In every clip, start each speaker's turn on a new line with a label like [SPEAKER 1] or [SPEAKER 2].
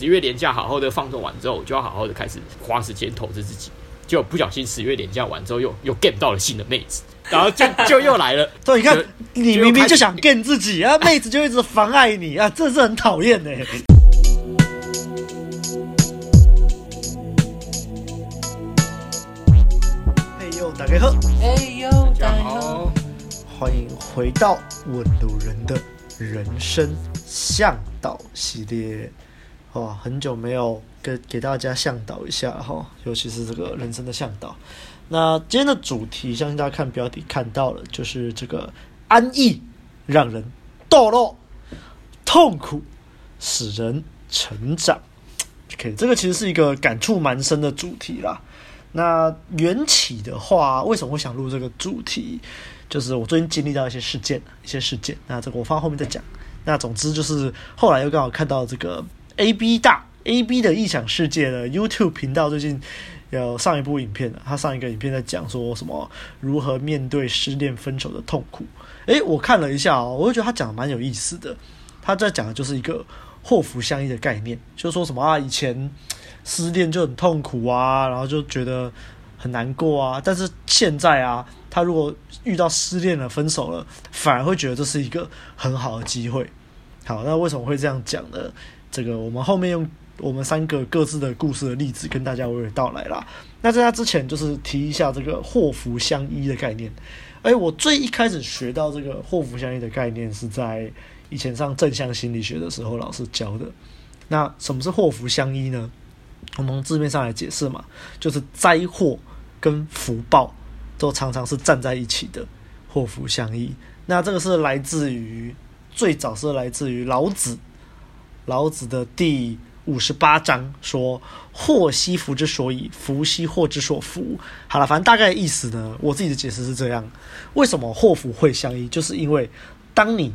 [SPEAKER 1] 十月连假好好的放纵完之后，我就要好好的开始花时间投资自己。就不小心十月连假完之后又，又又 get 到了新的妹子，然后就 就又来了。
[SPEAKER 2] 对，你看，你明明就想 get 自己啊，妹子就一直妨碍你啊，这是很讨厌呢。嘿呦，大家好！
[SPEAKER 3] 嘿呦，大家好！
[SPEAKER 2] 欢迎回到问路人的人生向导系列。哇，很久没有给给大家向导一下哈，尤其是这个人生的向导。那今天的主题，相信大家看标题看到了，就是这个安逸让人堕落，痛苦使人成长。OK，这个其实是一个感触蛮深的主题啦。那缘起的话，为什么会想录这个主题？就是我最近经历到一些事件，一些事件。那这个我放后面再讲。那总之就是后来又刚好看到这个。A B 大 A B 的异想世界的 YouTube 频道最近有上一部影片，他上一个影片在讲说什么如何面对失恋分手的痛苦。诶，我看了一下哦，我就觉得他讲的蛮有意思的。他在讲的就是一个祸福相依的概念，就是说什么啊，以前失恋就很痛苦啊，然后就觉得很难过啊，但是现在啊，他如果遇到失恋了、分手了，反而会觉得这是一个很好的机会。好，那为什么会这样讲呢？这个我们后面用我们三个各自的故事的例子跟大家娓娓道来啦。那在他之前，就是提一下这个祸福相依的概念。哎，我最一开始学到这个祸福相依的概念是在以前上正向心理学的时候老师教的。那什么是祸福相依呢？我们从字面上来解释嘛，就是灾祸跟福报都常常是站在一起的，祸福相依。那这个是来自于最早是来自于老子。老子的第五十八章说：“祸兮福之所以，福兮祸之所伏。”好了，反正大概意思呢，我自己的解释是这样：为什么祸福会相依？就是因为当你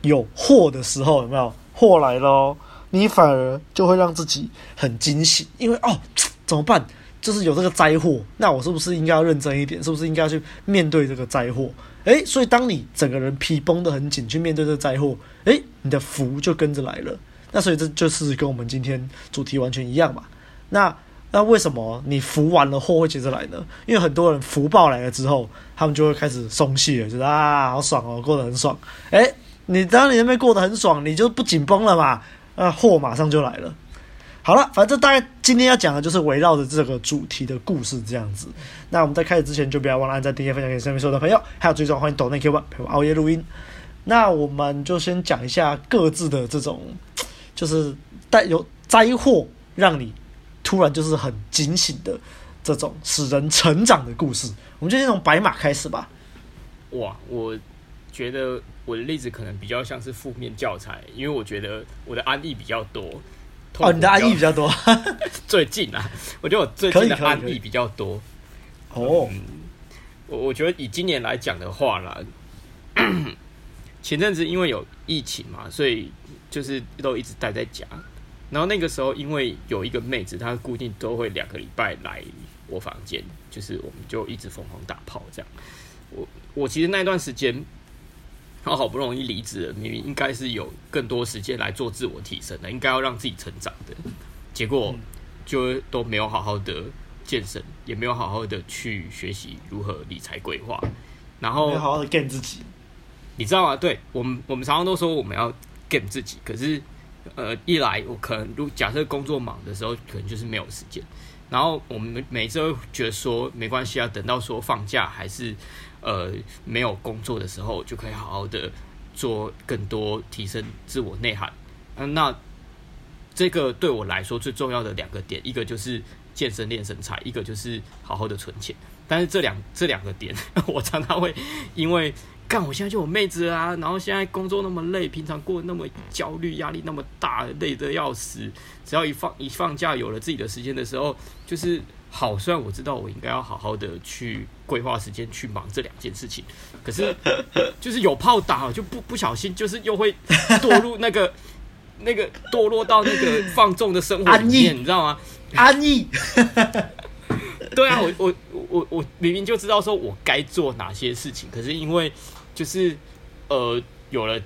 [SPEAKER 2] 有祸的时候，有没有祸来了，你反而就会让自己很惊喜，因为哦，怎么办？就是有这个灾祸，那我是不是应该要认真一点？是不是应该要去面对这个灾祸？诶，所以当你整个人皮绷得很紧去面对这个灾祸，诶，你的福就跟着来了。那所以这就是跟我们今天主题完全一样嘛。那那为什么你福完了祸会接着来呢？因为很多人福报来了之后，他们就会开始松懈了，觉得啊好爽哦，过得很爽。诶，你当你那边过得很爽，你就不紧绷了嘛？那祸马上就来了。好了，反正大概今天要讲的就是围绕着这个主题的故事这样子。那我们在开始之前，就不要忘了按赞、订阅、分享给身边所有的朋友，还有最重要欢迎抖内 Q 吧陪我熬夜录音。那我们就先讲一下各自的这种。就是带有灾祸，让你突然就是很警醒的这种使人成长的故事。我们就先从白马开始吧。
[SPEAKER 1] 哇，我觉得我的例子可能比较像是负面教材，因为我觉得我的安逸比较多。
[SPEAKER 2] 哦，你的安逸比较多。
[SPEAKER 1] 最近啊，我觉得我最近的安逸比较多。
[SPEAKER 2] 哦，
[SPEAKER 1] 嗯，我我觉得以今年来讲的话啦，前阵子因为有疫情嘛，所以。就是都一直待在家，然后那个时候因为有一个妹子，她固定都会两个礼拜来我房间，就是我们就一直疯狂打炮这样。我我其实那段时间，她好不容易离职了，明明应该是有更多时间来做自我提升的，应该要让自己成长的，结果就都没有好好的健身，也没有好好的去学习如何理财规划，然
[SPEAKER 2] 后好好的干自己，
[SPEAKER 1] 你知道吗？对我们，我们常常都说我们要。给自己，可是，呃，一来我可能如假设工作忙的时候，可能就是没有时间。然后我们每次都觉得说没关系啊，等到说放假还是呃没有工作的时候，就可以好好的做更多提升自我内涵。嗯，那这个对我来说最重要的两个点，一个就是健身练身材，一个就是好好的存钱。但是这两这两个点，我常常会因为。干！我现在就有妹子啊，然后现在工作那么累，平常过得那么焦虑，压力那么大，累得要死。只要一放一放假，有了自己的时间的时候，就是好。虽然我知道我应该要好好的去规划时间去忙这两件事情，可是就是有炮打，就不不小心，就是又会堕入那个那个堕落到那个放纵的生活里面，你知道吗？
[SPEAKER 2] 安逸。
[SPEAKER 1] 对啊，我我我我明明就知道说我该做哪些事情，可是因为。就是，呃，有了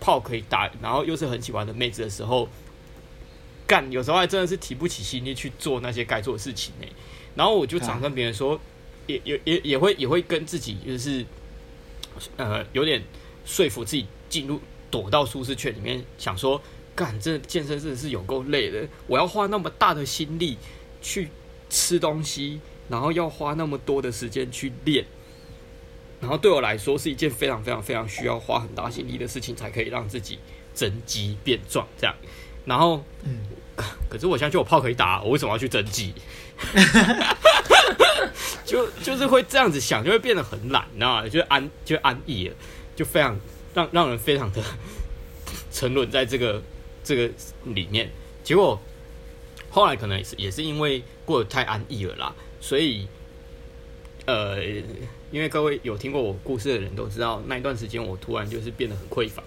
[SPEAKER 1] 炮可以打，然后又是很喜欢的妹子的时候，干，有时候还真的是提不起心力去做那些该做的事情呢。然后我就常跟别人说，也也也也会也会跟自己就是，呃，有点说服自己进入躲到舒适圈里面，想说，干，这健身真的是有够累的，我要花那么大的心力去吃东西，然后要花那么多的时间去练。然后对我来说是一件非常非常非常需要花很大心力的事情，才可以让自己增肌变壮这样。然后，嗯，可是我现在就有炮可以打，我为什么要去增肌？就就是会这样子想，就会变得很懒，你知道吗？就安就安逸了，就非常让让人非常的沉沦在这个这个里面。结果后来可能也是也是因为过得太安逸了啦，所以呃。因为各位有听过我故事的人都知道，那一段时间我突然就是变得很匮乏，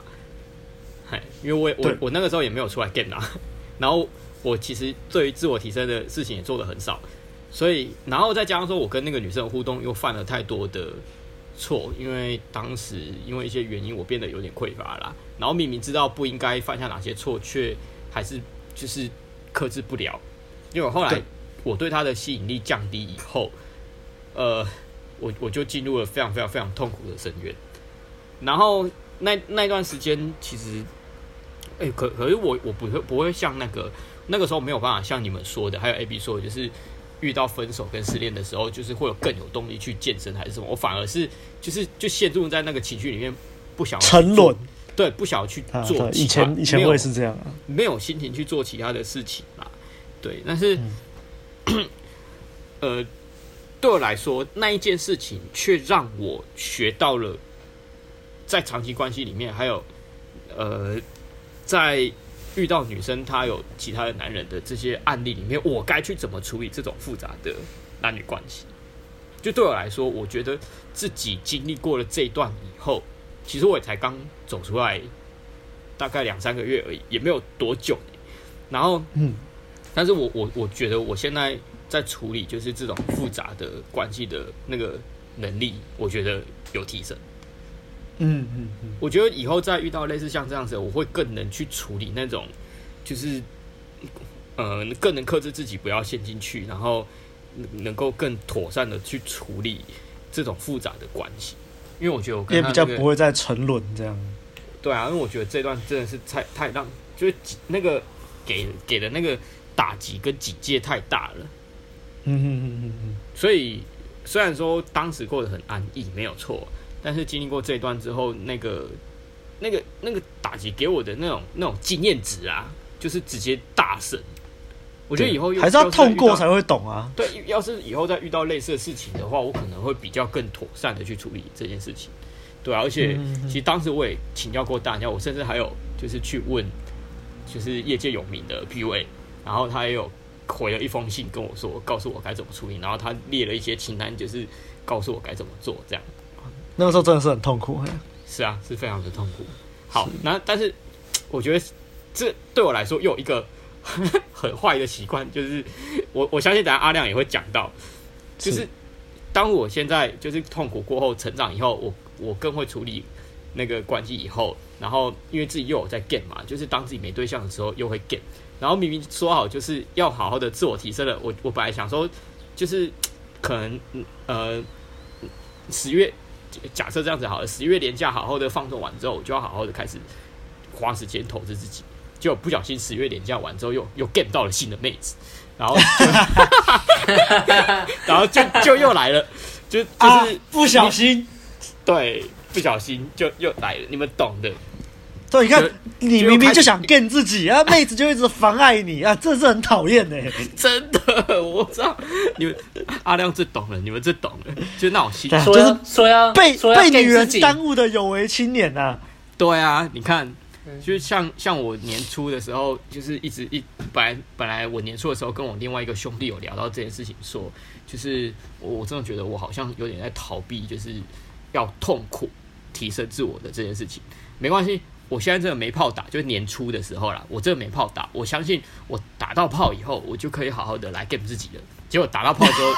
[SPEAKER 1] 嗨，因为我我我那个时候也没有出来 game 啊，然后我其实对于自我提升的事情也做的很少，所以然后再加上说我跟那个女生的互动又犯了太多的错，因为当时因为一些原因我变得有点匮乏啦，然后明明知道不应该犯下哪些错，却还是就是克制不了，因为我后来我对她的吸引力降低以后，呃。我我就进入了非常非常非常痛苦的深渊，然后那那段时间其实，哎、欸，可可是我我不会不会像那个那个时候没有办法像你们说的，还有 AB 说的，就是遇到分手跟失恋的时候，就是会有更有动力去健身还是什么？我反而是就是就陷入在那个情绪里面，不想
[SPEAKER 2] 沉沦，
[SPEAKER 1] 对，不想去做、啊。
[SPEAKER 2] 以前以前我也是这样啊，
[SPEAKER 1] 没有心情去做其他的事情嘛，对，但是，嗯、呃。对我来说，那一件事情却让我学到了，在长期关系里面，还有呃，在遇到女生她有其他的男人的这些案例里面，我该去怎么处理这种复杂的男女关系？就对我来说，我觉得自己经历过了这一段以后，其实我也才刚走出来，大概两三个月而已，也没有多久。然后，嗯，但是我我我觉得我现在。在处理就是这种复杂的关系的那个能力，我觉得有提升。
[SPEAKER 2] 嗯嗯嗯，
[SPEAKER 1] 我觉得以后再遇到类似像这样子，我会更能去处理那种，就是呃，更能克制自己不要陷进去，然后能够更妥善的去处理这种复杂的关系。因为我觉得我
[SPEAKER 2] 也比较不会再沉沦这样。
[SPEAKER 1] 对啊，因为我觉得这段真的是太太让，就是那个给给的那个打击跟警戒太大了。
[SPEAKER 2] 嗯嗯嗯嗯嗯，
[SPEAKER 1] 所以虽然说当时过得很安逸，没有错，但是经历过这一段之后，那个、那个、那个打击给我的那种、那种经验值啊，就是直接大升。我觉得以后
[SPEAKER 2] 还是要痛过才会懂啊。
[SPEAKER 1] 对，要是以后再遇到类似的事情的话，我可能会比较更妥善的去处理这件事情。对啊，而且其实当时我也请教过大家，我甚至还有就是去问，就是业界有名的 PUA，然后他也有。回了一封信跟我说，告诉我该怎么处理，然后他列了一些清单，就是告诉我该怎么做。这样，
[SPEAKER 2] 那个时候真的是很痛苦。
[SPEAKER 1] 是啊，是非常的痛苦。好，那但是我觉得这对我来说又有一个 很坏的习惯，就是我我相信等下阿亮也会讲到，就是当我现在就是痛苦过后成长以后，我我更会处理那个关系以后，然后因为自己又有在 get 嘛，就是当自己没对象的时候又会 get，。然后明明说好就是要好好的自我提升了，我我本来想说，就是 可能呃十月假设这样子好了，十月连假好好的放纵完之后，我就要好好的开始花时间投资自己，结果不小心十月连假完之后又又 get 到了新的妹子，然后就 然后就就又来了，就就是、啊、
[SPEAKER 2] 不小心，
[SPEAKER 1] 对，不小心就又来了，你们懂的。
[SPEAKER 2] 对，你看，你明明就想 get 自己啊，妹子就一直妨碍你啊，这是很讨厌呢。
[SPEAKER 1] 真的，我知道你们阿亮最懂了，你们最懂了，就那种心，
[SPEAKER 2] 就是说要被被女人耽误的有为青年呐。
[SPEAKER 1] 对啊，你看，就是像像我年初的时候，就是一直一本来本来我年初的时候跟我另外一个兄弟有聊到这件事情，说就是我我真的觉得我好像有点在逃避，就是要痛苦提升自我的这件事情，没关系。我现在真的没炮打，就年初的时候啦。我真的没炮打，我相信我打到炮以后，我就可以好好的来 game 自己了。结果打到炮之后，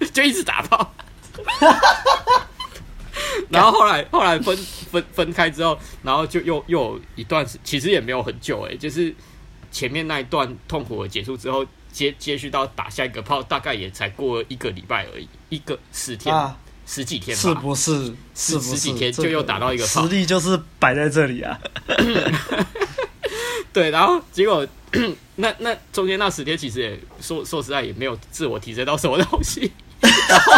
[SPEAKER 1] 就一直打炮。然后后来后来分分分开之后，然后就又又有一段时，其实也没有很久诶、欸，就是前面那一段痛苦的结束之后，接接续到打下一个炮，大概也才过一个礼拜而已，一个十天、十几天吧，
[SPEAKER 2] 是不是？是不是？
[SPEAKER 1] 十几天就又打到一个炮，
[SPEAKER 2] 实力就是摆在这里啊。
[SPEAKER 1] 对，然后结果 那那中间那十天，其实也说说实在也没有自我提升到什么东西，然后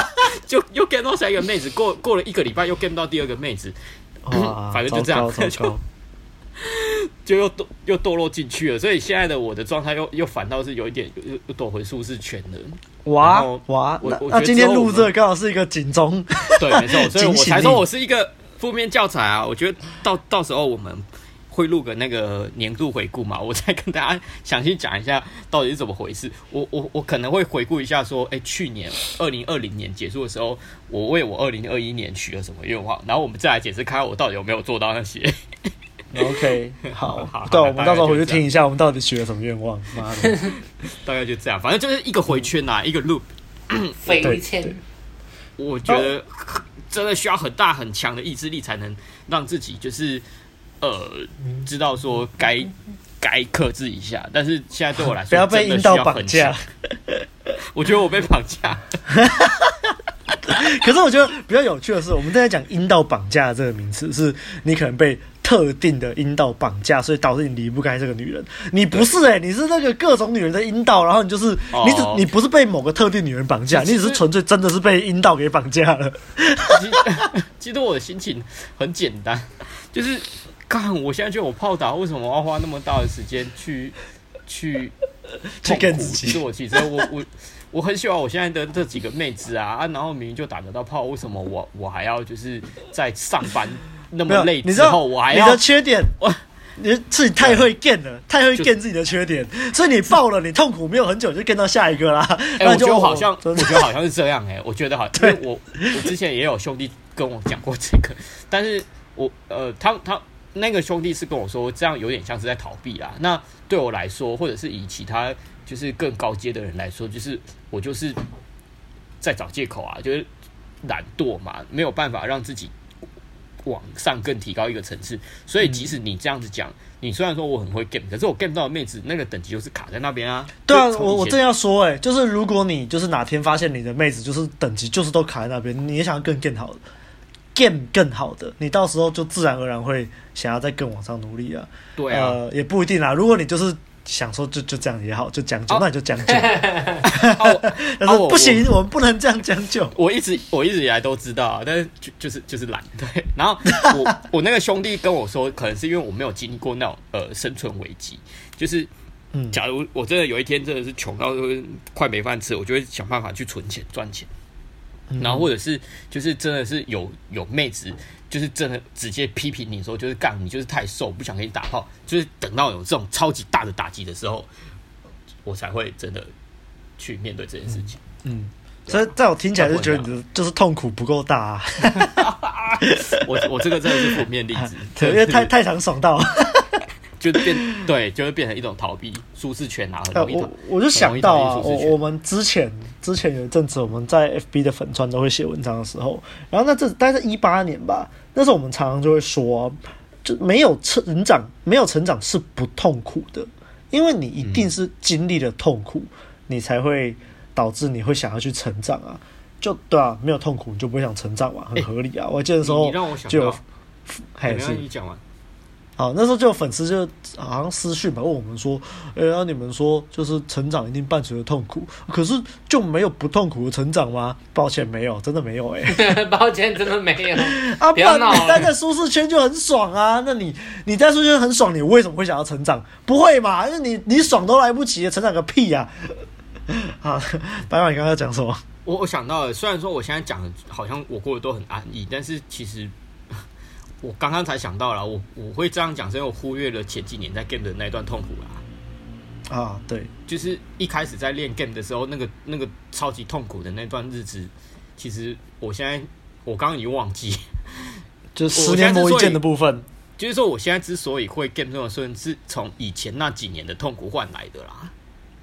[SPEAKER 1] 就又 get 到下一个妹子，过过了一个礼拜又 get 到第二个妹子，反正就这样。就又堕又堕落进去了，所以现在的我的状态又又反倒是有一点又又躲回舒适圈了。
[SPEAKER 2] 哇哇！那那今天录这刚好是一个警钟，
[SPEAKER 1] 对，没错，所以我 才说我是一个负面教材啊。我觉得到到时候我们会录个那个年度回顾嘛，我再跟大家详细讲一下到底是怎么回事。我我我可能会回顾一下说，哎、欸，去年二零二零年结束的时候，我为我二零二一年许了什么愿望，然后我们再来解释看我到底有没有做到那些。
[SPEAKER 2] OK，好，好，对，我们到时候回去听一下，我们到底许了什么愿望。妈的，
[SPEAKER 1] 大概就这样，反正就是一个回圈呐、啊，一个 loop。
[SPEAKER 3] 飞圈。
[SPEAKER 1] 我觉得真的需要很大很强的意志力，才能让自己就是呃，知道说该该克制一下。但是现在对我来说，
[SPEAKER 2] 不要被阴道绑架。
[SPEAKER 1] 我觉得我被绑架。
[SPEAKER 2] 可是我觉得比较有趣的是，我们正在讲阴道绑架这个名词，是你可能被特定的阴道绑架，所以导致你离不开这个女人。你不是哎、欸，你是那个各种女人的阴道，然后你就是你只你不是被某个特定女人绑架，你只是纯粹真的是被阴道给绑架了。
[SPEAKER 1] 其实 我的心情很简单，就是看我现在觉得我炮打，为什么要花那么大的时间去去
[SPEAKER 2] 去跟自己？
[SPEAKER 1] 其实我其实我我。我很喜欢我现在的这几个妹子啊啊，然后明明就打得到炮，为什么我我还要就是在上班那么累之后，我还要
[SPEAKER 2] 你的缺点，我你自己太会 get 了，太会 get 自己的缺点，所以你爆了，你痛苦没有很久就 get 到下一个啦。
[SPEAKER 1] 哎、欸，我觉得好像，我觉得好像是这样哎、欸，我觉得好，因为我我之前也有兄弟跟我讲过这个，但是我呃，他他那个兄弟是跟我说，这样有点像是在逃避啦。那对我来说，或者是以其他。就是更高阶的人来说，就是我就是在找借口啊，就是懒惰嘛，没有办法让自己往上更提高一个层次。所以即使你这样子讲，你虽然说我很会 game，可是我 game 到的妹子那个等级就是卡在那边啊。
[SPEAKER 2] 对啊，我我正要说，哎，就是如果你就是哪天发现你的妹子就是等级就是都卡在那边，你也想要更 game 好的 game 更好的，你到时候就自然而然会想要再更往上努力啊。
[SPEAKER 1] 对啊，
[SPEAKER 2] 呃，也不一定啦。如果你就是。想说就就这样也好，就将就，那你就将就。他说不行，我们不能这样将就。
[SPEAKER 1] 我一直我一直以来都知道啊，但是就就是就是懒。对，然后我我那个兄弟跟我说，可能是因为我没有经历过那种呃生存危机，就是假如我真的有一天真的是穷到快没饭吃，我就会想办法去存钱赚钱。然后或者是就是真的是有有妹子。就是真的直接批评你说，就是干你就是太瘦，不想给你打炮。就是等到有这种超级大的打击的时候，我才会真的去面对这件事情。
[SPEAKER 2] 嗯，嗯所以在我听起来就觉得你的就是痛苦不够大啊。
[SPEAKER 1] 我我这个真的是负面例子，
[SPEAKER 2] 对，因为太太常爽到。
[SPEAKER 1] 就变对，就会变成一种逃避舒适圈啊。
[SPEAKER 2] 我我就想到啊，我我们之前之前有一阵子我们在 FB 的粉砖都会写文章的时候，然后那这大概是一八年吧，那时候我们常常就会说，就没有成长，没有成长是不痛苦的，因为你一定是经历了痛苦，嗯、你才会导致你会想要去成长啊。就对啊，没有痛苦你就不会想成长嘛，很合理啊。欸、我记得时候就有，
[SPEAKER 1] 还是你讲完。
[SPEAKER 2] 好，那时候就有粉丝就好像私讯吧，问我们说：“哎呀，你们说就是成长一定伴随着痛苦，可是就没有不痛苦的成长吗？”抱歉，没有，真的没有哎、欸。
[SPEAKER 3] 抱歉，真的没有。
[SPEAKER 2] 啊，不然你待在舒适圈就很爽啊？那你你在舒适圈很爽，你为什么会想要成长？不会嘛？因为你你爽都来不及，成长个屁呀、啊！好，白马，你刚刚讲什么？
[SPEAKER 1] 我我想到了，虽然说我现在讲的好像我过得都很安逸，但是其实。我刚刚才想到了，我我会这样讲，是因为我忽略了前几年在 game 的那段痛苦啦。
[SPEAKER 2] 啊，对，
[SPEAKER 1] 就是一开始在练 game 的时候，那个那个超级痛苦的那段日子，其实我现在我刚刚已经忘记，
[SPEAKER 2] 就十年磨一剑的部分。
[SPEAKER 1] 就是说，我现在之所以会 game 这种事，是从以前那几年的痛苦换来的啦。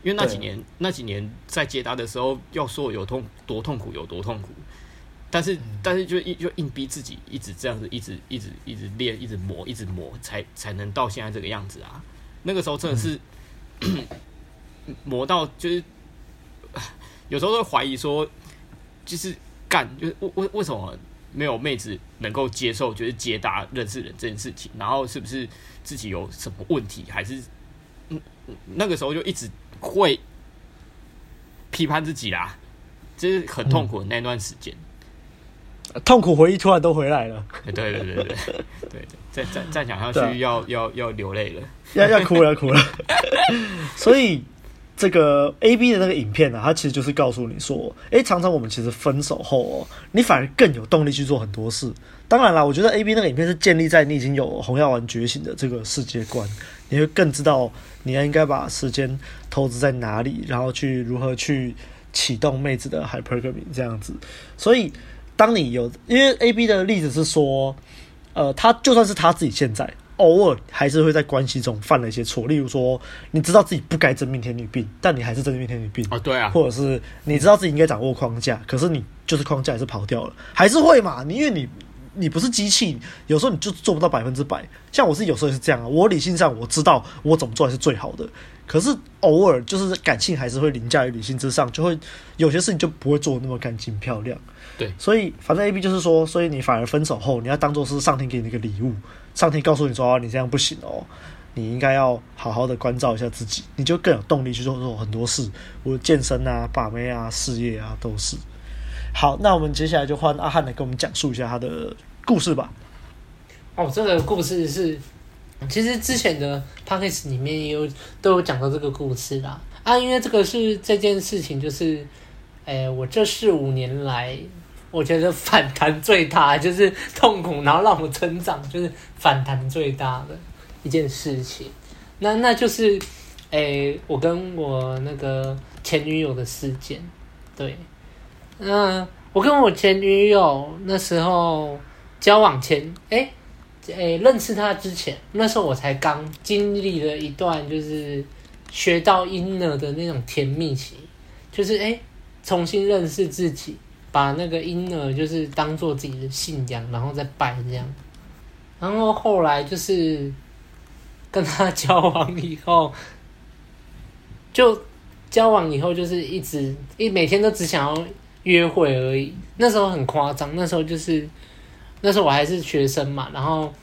[SPEAKER 1] 因为那几年那几年在接单的时候，要说有痛多痛苦有多痛苦。但是，但是就硬就硬逼自己一直这样子，一直一直一直练，一直磨，一直磨，才才能到现在这个样子啊！那个时候真的是 磨到就是 有时候会怀疑说，就是干就是为为为什么没有妹子能够接受就是接搭认识人这件事情，然后是不是自己有什么问题，还是嗯那个时候就一直会批判自己啦，就是很痛苦的那段时间。嗯
[SPEAKER 2] 痛苦回忆突然都回来了。
[SPEAKER 1] 对对对对对，再再再讲下去要要要流泪了，
[SPEAKER 2] 要要哭了哭了。所以这个 A B 的那个影片呢、啊，它其实就是告诉你说，哎、常常我们其实分手后哦，你反而更有动力去做很多事。当然啦，我觉得 A B 那个影片是建立在你已经有红药丸觉醒的这个世界观，你会更知道你要应该把时间投资在哪里，然后去如何去启动妹子的 hypergamy 这样子。所以。当你有，因为 A B 的例子是说，呃，他就算是他自己现在偶尔还是会在关系中犯了一些错，例如说，你知道自己不该真命天女病，但你还是真命天女病
[SPEAKER 1] 啊，对啊，
[SPEAKER 2] 或者是你知道自己应该掌握框架，可是你就是框架还是跑掉了，还是会嘛？你因为你你不是机器，有时候你就做不到百分之百。像我是有时候也是这样啊，我理性上我知道我怎么做才是最好的，可是偶尔就是感性还是会凌驾于理性之上，就会有些事情就不会做得那么干净漂亮。
[SPEAKER 1] 对，
[SPEAKER 2] 所以反正 A B 就是说，所以你反而分手后，你要当做是上天给你一个礼物，上天告诉你说，你这样不行哦，你应该要好好的关照一下自己，你就更有动力去做做很多事，我健身啊、把妹啊、事业啊都是。好，那我们接下来就换阿汉来跟我们讲述一下他的故事吧。
[SPEAKER 3] 哦，这个故事是，其实之前的 podcast 里面也有都有讲到这个故事啦。啊，因为这个是这件事情，就是，哎，我这四五年来。我觉得反弹最大就是痛苦，然后让我成长，就是反弹最大的一件事情。那那就是，诶、我跟我那个前女友的事件。对，那我跟我前女友那时候交往前，诶、欸，诶、认识她之前，那时候我才刚经历了一段就是学到婴儿的那种甜蜜期，就是诶、重新认识自己。把那个婴儿就是当做自己的信仰，然后再拜这样。然后后来就是跟他交往以后，就交往以后就是一直一每天都只想要约会而已。那时候很夸张，那时候就是那时候我还是学生嘛，然后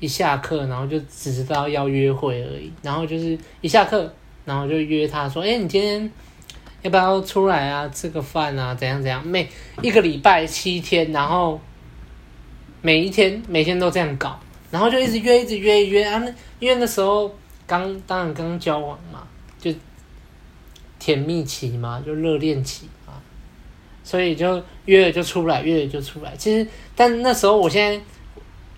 [SPEAKER 3] 一下课，然后就只知道要约会而已。然后就是一下课，然后就约他说：“哎，你今天。”要不要出来啊？吃个饭啊？怎样怎样？每一个礼拜七天，然后每一天每天都这样搞，然后就一直约，一直约，约啊！那因为那时候刚当然刚交往嘛，就甜蜜期嘛，就热恋期嘛，所以就约了就出来，约了就出来。其实，但那时候我现在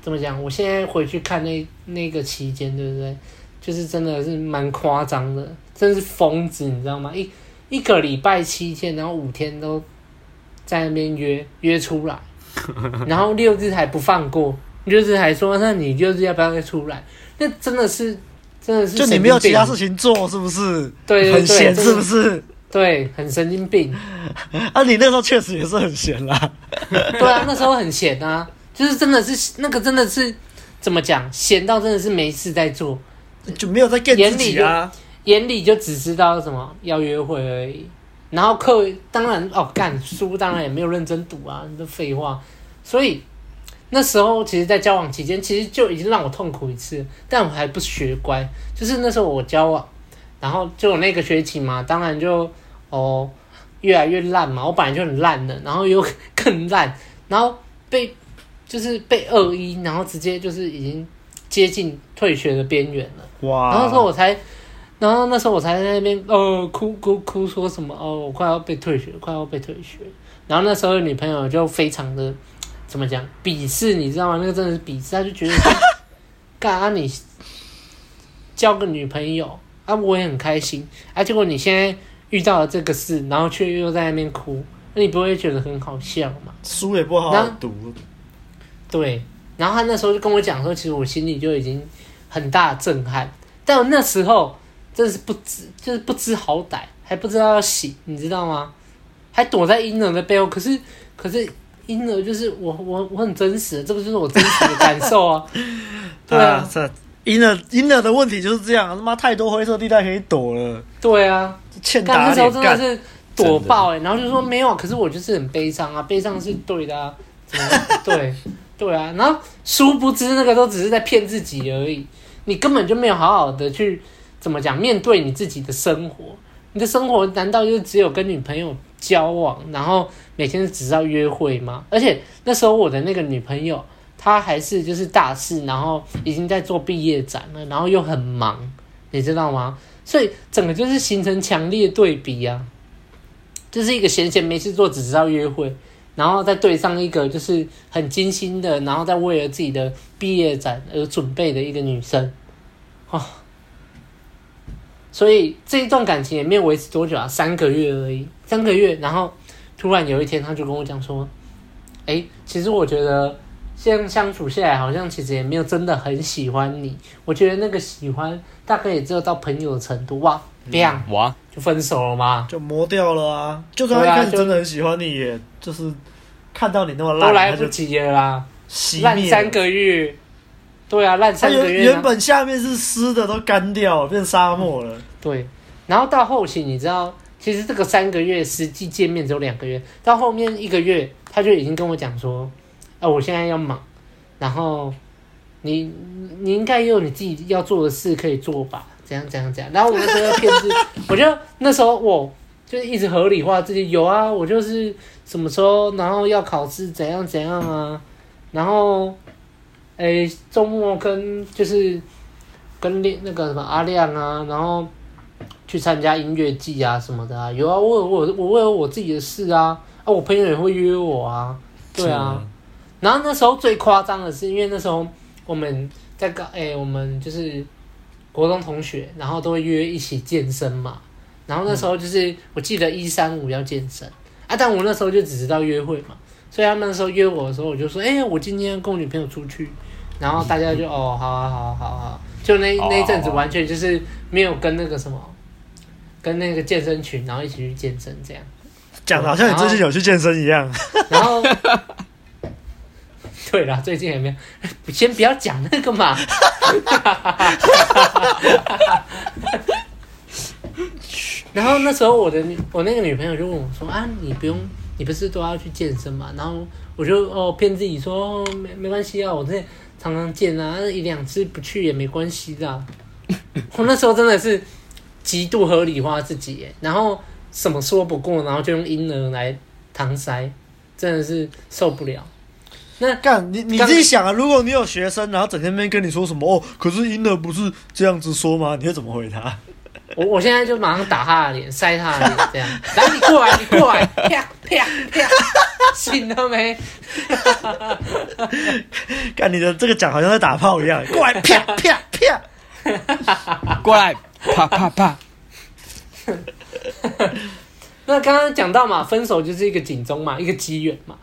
[SPEAKER 3] 怎么讲？我现在回去看那那个期间，对不对？就是真的是蛮夸张的，真是疯子，你知道吗？一一个礼拜七天，然后五天都在那边约约出来，然后六日还不放过，六日还说，那你六日要不要再出来？那真的是真的是
[SPEAKER 2] 就你没有其他事情做是不是？
[SPEAKER 3] 对，对，对，
[SPEAKER 2] 很闲是不是？
[SPEAKER 3] 对，很神经病。
[SPEAKER 2] 啊，你那时候确实也是很闲啦。
[SPEAKER 3] 对啊，那时候很闲啊，就是真的是那个真的是怎么讲，闲到真的是没事在做，
[SPEAKER 2] 就没有在 get 自己啊。
[SPEAKER 3] 眼里就只知道什么要约会而已，然后课当然哦干书当然也没有认真读啊，这废话。所以那时候其实，在交往期间，其实就已经让我痛苦一次，但我还不学乖。就是那时候我交往，然后就有那个学期嘛，当然就哦越来越烂嘛。我本来就很烂的，然后又更烂，然后被就是被二一，然后直接就是已经接近退学的边缘了。哇！然后那时候我才。然后那时候我才在那边哦哭哭哭说什么哦我快要被退学快要被退学，然后那时候女朋友就非常的怎么讲鄙视你知道吗？那个真的是鄙视，他就觉得 干啊你交个女朋友啊我也很开心啊结果你现在遇到了这个事，然后却又在那边哭，那你不会觉得很好笑吗？
[SPEAKER 2] 书也不好好读。
[SPEAKER 3] 对，然后他那时候就跟我讲说，其实我心里就已经很大震撼，但我那时候。真是不知，就是不知好歹，还不知道要洗，你知道吗？还躲在婴儿的背后。可是，可是婴儿就是我，我，我很真实，这个就是我真实的感受啊。对啊，
[SPEAKER 2] 这婴儿婴儿的问题就是这样，他妈太多灰色地带可以躲了。
[SPEAKER 3] 对啊，
[SPEAKER 2] 欠打
[SPEAKER 3] 那时候真的是躲爆哎、欸，然后就说没有，可是我就是很悲伤啊，悲伤是对的啊，对对啊，然后殊不知那个都只是在骗自己而已，你根本就没有好好的去怎么讲面对你自己的生活，你的生活难道就只有跟女朋友交往，然后每天只知道约会吗？而且那时候我的那个女朋友。她还是就是大四，然后已经在做毕业展了，然后又很忙，你知道吗？所以整个就是形成强烈对比啊，就是一个闲闲没事做，只知道约会，然后再对上一个就是很精心的，然后再为了自己的毕业展而准备的一个女生，哦，所以这一段感情也没有维持多久啊，三个月而已，三个月，然后突然有一天他就跟我讲说，哎，其实我觉得。现在相处下来，好像其实也没有真的很喜欢你。我觉得那个喜欢大概也只有到朋友的程度哇，这样哇就分手了吗？
[SPEAKER 2] 就磨掉了啊！就算他一开始真的很喜欢你，也就是看到你那么烂，
[SPEAKER 3] 都来不及了啦，烂三个月。对啊，烂三个月。
[SPEAKER 2] 原本下面是湿的，都干掉了，变沙漠了。
[SPEAKER 3] 对，然后到后期，你知道，其实这个三个月实际见面只有两个月，到后面一个月，他就已经跟我讲说。啊，我现在要忙，然后你你应该也有你自己要做的事可以做吧？怎样怎样怎样？然后我那时候要骗自，我就那时候我就一直合理化自己，有啊，我就是什么时候，然后要考试怎样怎样啊，然后诶周末跟就是跟那那个什么阿亮啊，然后去参加音乐季啊什么的啊，有啊，我我我为了我自己的事啊，啊，我朋友也会约我啊，对啊。然后那时候最夸张的是，因为那时候我们在搞，哎，我们就是国中同学，然后都会约一起健身嘛。然后那时候就是我记得一三五要健身啊，但我那时候就只知道约会嘛，所以他们那时候约我的时候，我就说，哎，我今天跟我女朋友出去。然后大家就哦，好啊，好啊，好啊，就那那一阵子完全就是没有跟那个什么，跟那个健身群，然后一起去健身这样。
[SPEAKER 2] 讲的好像你最近有去健身一样。
[SPEAKER 3] 然后。对了，最近也没有，先不要讲那个嘛。然后那时候我的我那个女朋友就问我说：“啊，你不用，你不是都要去健身嘛？”然后我就哦骗自己说：“哦，没没关系啊，我这常常见啊，一两次不去也没关系的。”我那时候真的是极度合理化自己，然后什么说不过，然后就用婴儿来搪塞，真的是受不了。那
[SPEAKER 2] 干你你自己想啊，如果你有学生，然后整天没跟你说什么哦，可是婴儿不是这样子说吗？你会怎么回他？
[SPEAKER 3] 我我现在就马上打他的脸，塞他的脸，这样。来，你过来，你过来，啪啪啪，醒了没？
[SPEAKER 2] 看你的这个讲好像在打炮一样，过来，啪啪啪，
[SPEAKER 1] 过来，啪啪啪。
[SPEAKER 3] 那刚刚讲到嘛，分手就是一个警钟嘛，一个机缘嘛。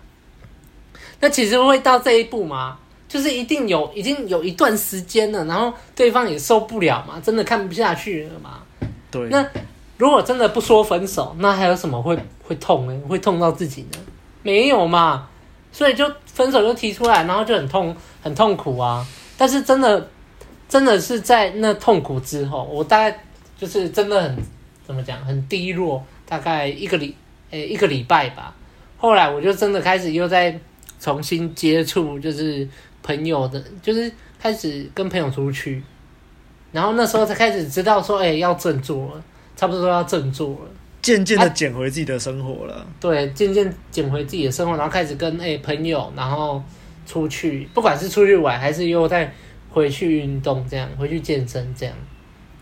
[SPEAKER 3] 那其实会到这一步吗？就是一定有，已经有一段时间了，然后对方也受不了嘛，真的看不下去了嘛。
[SPEAKER 2] 对。
[SPEAKER 3] 那如果真的不说分手，那还有什么会会痛呢？会痛到自己呢？没有嘛。所以就分手就提出来，然后就很痛，很痛苦啊。但是真的，真的是在那痛苦之后，我大概就是真的很怎么讲，很低落，大概一个礼，诶，一个礼拜吧。后来我就真的开始又在。重新接触就是朋友的，就是开始跟朋友出去，然后那时候才开始知道说，哎、欸，要振作了，差不多要振作了，
[SPEAKER 2] 渐渐的捡回自己的生活了。啊、
[SPEAKER 3] 对，渐渐捡回自己的生活，然后开始跟哎、欸、朋友，然后出去，不管是出去玩还是又再回去运动，这样回去健身这样，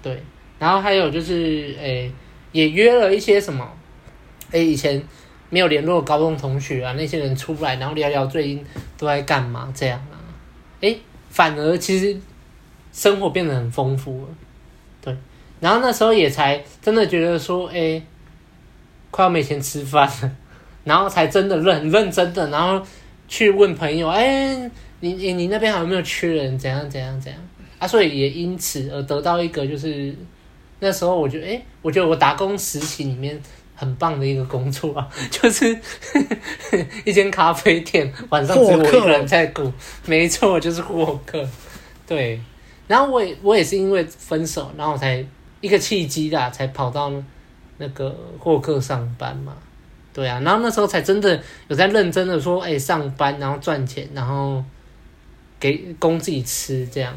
[SPEAKER 3] 对，然后还有就是哎、欸，也约了一些什么，哎、欸，以前。没有联络高中同学啊，那些人出来，然后聊聊最近都在干嘛这样啊？诶，反而其实生活变得很丰富了，对。然后那时候也才真的觉得说，诶，快要没钱吃饭了，然后才真的认认真的，然后去问朋友，诶，你你你那边还有没有缺人？怎样怎样怎样啊？所以也因此而得到一个就是那时候我觉得，诶，我觉得我打工实习里面。很棒的一个工作啊，就是 一间咖啡店，晚上只有我一个人在顾，没错，就是获客。对，然后我也我也是因为分手，然后我才一个契机啦，才跑到那个货客上班嘛。对啊，然后那时候才真的有在认真的说，哎，上班然后赚钱，然后给供自己吃这样。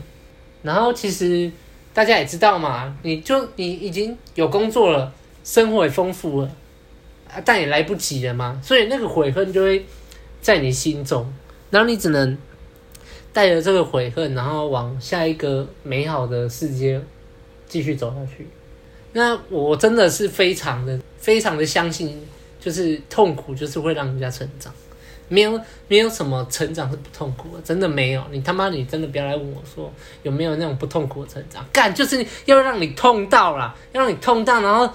[SPEAKER 3] 然后其实大家也知道嘛，你就你已经有工作了，生活也丰富了，但也来不及了嘛，所以那个悔恨就会在你心中，然后你只能带着这个悔恨，然后往下一个美好的世界继续走下去。那我真的是非常的非常的相信。就是痛苦，就是会让人家成长，没有没有什么成长是不痛苦的，真的没有。你他妈，你真的不要来问我说有没有那种不痛苦的成长，干就是要让你痛到啦，要让你痛到，然后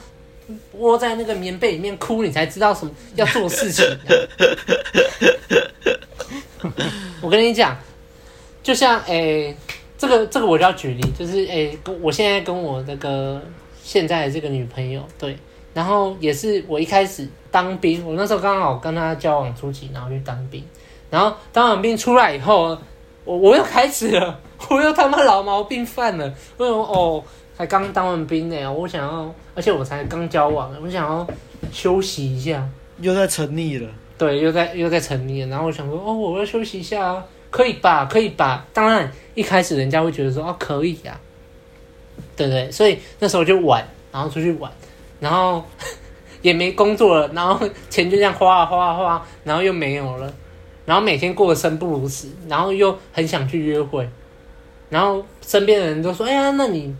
[SPEAKER 3] 窝在那个棉被里面哭，你才知道什么要做事情。我跟你讲，就像诶、欸，这个这个我就要举例，就是诶、欸，我现在跟我那个现在的这个女朋友，对。然后也是我一开始当兵，我那时候刚好跟她交往初期，然后去当兵，然后当完兵出来以后，我我又开始了，我又他妈老毛病犯了，为什么？哦，才刚当完兵呢，我想要，而且我才刚交往，我想要休息一下，
[SPEAKER 2] 又在沉溺了，
[SPEAKER 3] 对，又在又在沉溺了，然后我想说，哦，我要休息一下啊，可以吧，可以吧？当然一开始人家会觉得说，哦，可以呀，对不对？所以那时候就玩，然后出去玩。然后 也没工作了，然后钱就这样花啊花啊花，然后又没有了，然后每天过得生不如死，然后又很想去约会，然后身边的人都说：“哎呀，那你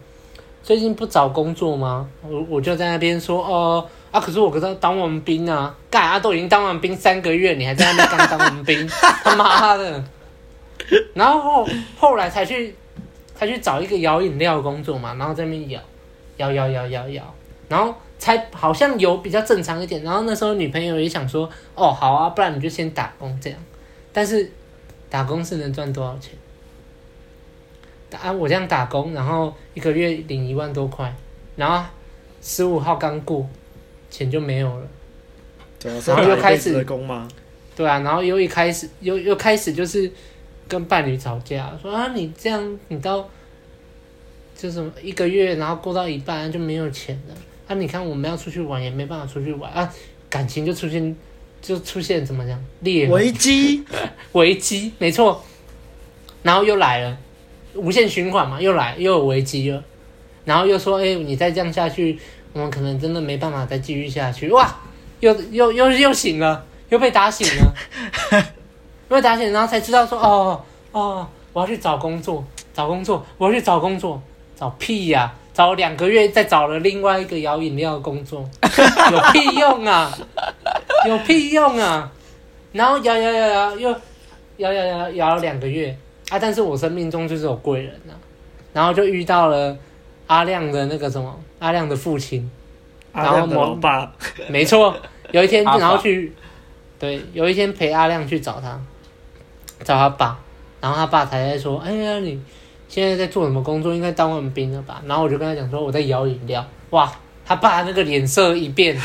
[SPEAKER 3] 最近不找工作吗？”我我就在那边说：“哦啊，可是我可是当完兵啊，干啊，都已经当完兵三个月，你还在那边刚当完兵，他妈的！”然后后后来才去才去找一个摇饮料工作嘛，然后在那边摇摇摇摇摇摇，然后。才好像有比较正常一点，然后那时候女朋友也想说，哦，好啊，不然你就先打工这样。但是打工是能赚多少钱？啊，我这样打工，然后一个月领一万多块，然后十五号刚过，钱就没有了。然后又开始
[SPEAKER 2] 工吗？
[SPEAKER 3] 对啊，然后又一开始又又开始就是跟伴侣吵架，说啊，你这样你到就是一个月，然后过到一半就没有钱了。啊！你看，我们要出去玩也没办法出去玩啊，感情就出现，就出现怎么讲裂
[SPEAKER 2] 危机，
[SPEAKER 3] 危机没错，然后又来了，无限循环嘛，又来又有危机了，然后又说，哎、欸，你再这样下去，我们可能真的没办法再继续下去，哇，又又又又醒了，又被打醒了，又被打醒，然后才知道说，哦哦，我要去找工作，找工作，我要去找工作，找屁呀、啊！找两个月，再找了另外一个摇饮料的工作，有屁用啊！有屁用啊！然后摇摇摇摇又摇摇摇摇了两个月啊！但是我生命中就是有贵人啊，然后就遇到了阿亮的那个什么阿亮的父亲，然后
[SPEAKER 2] 某爸，
[SPEAKER 3] 没错，有一天然后去，对，有一天陪阿亮去找他，找他爸，然后他爸才在说：“哎呀，你。”现在在做什么工作？应该当完兵了吧？然后我就跟他讲说我在摇饮料。哇，他爸那个脸色一变，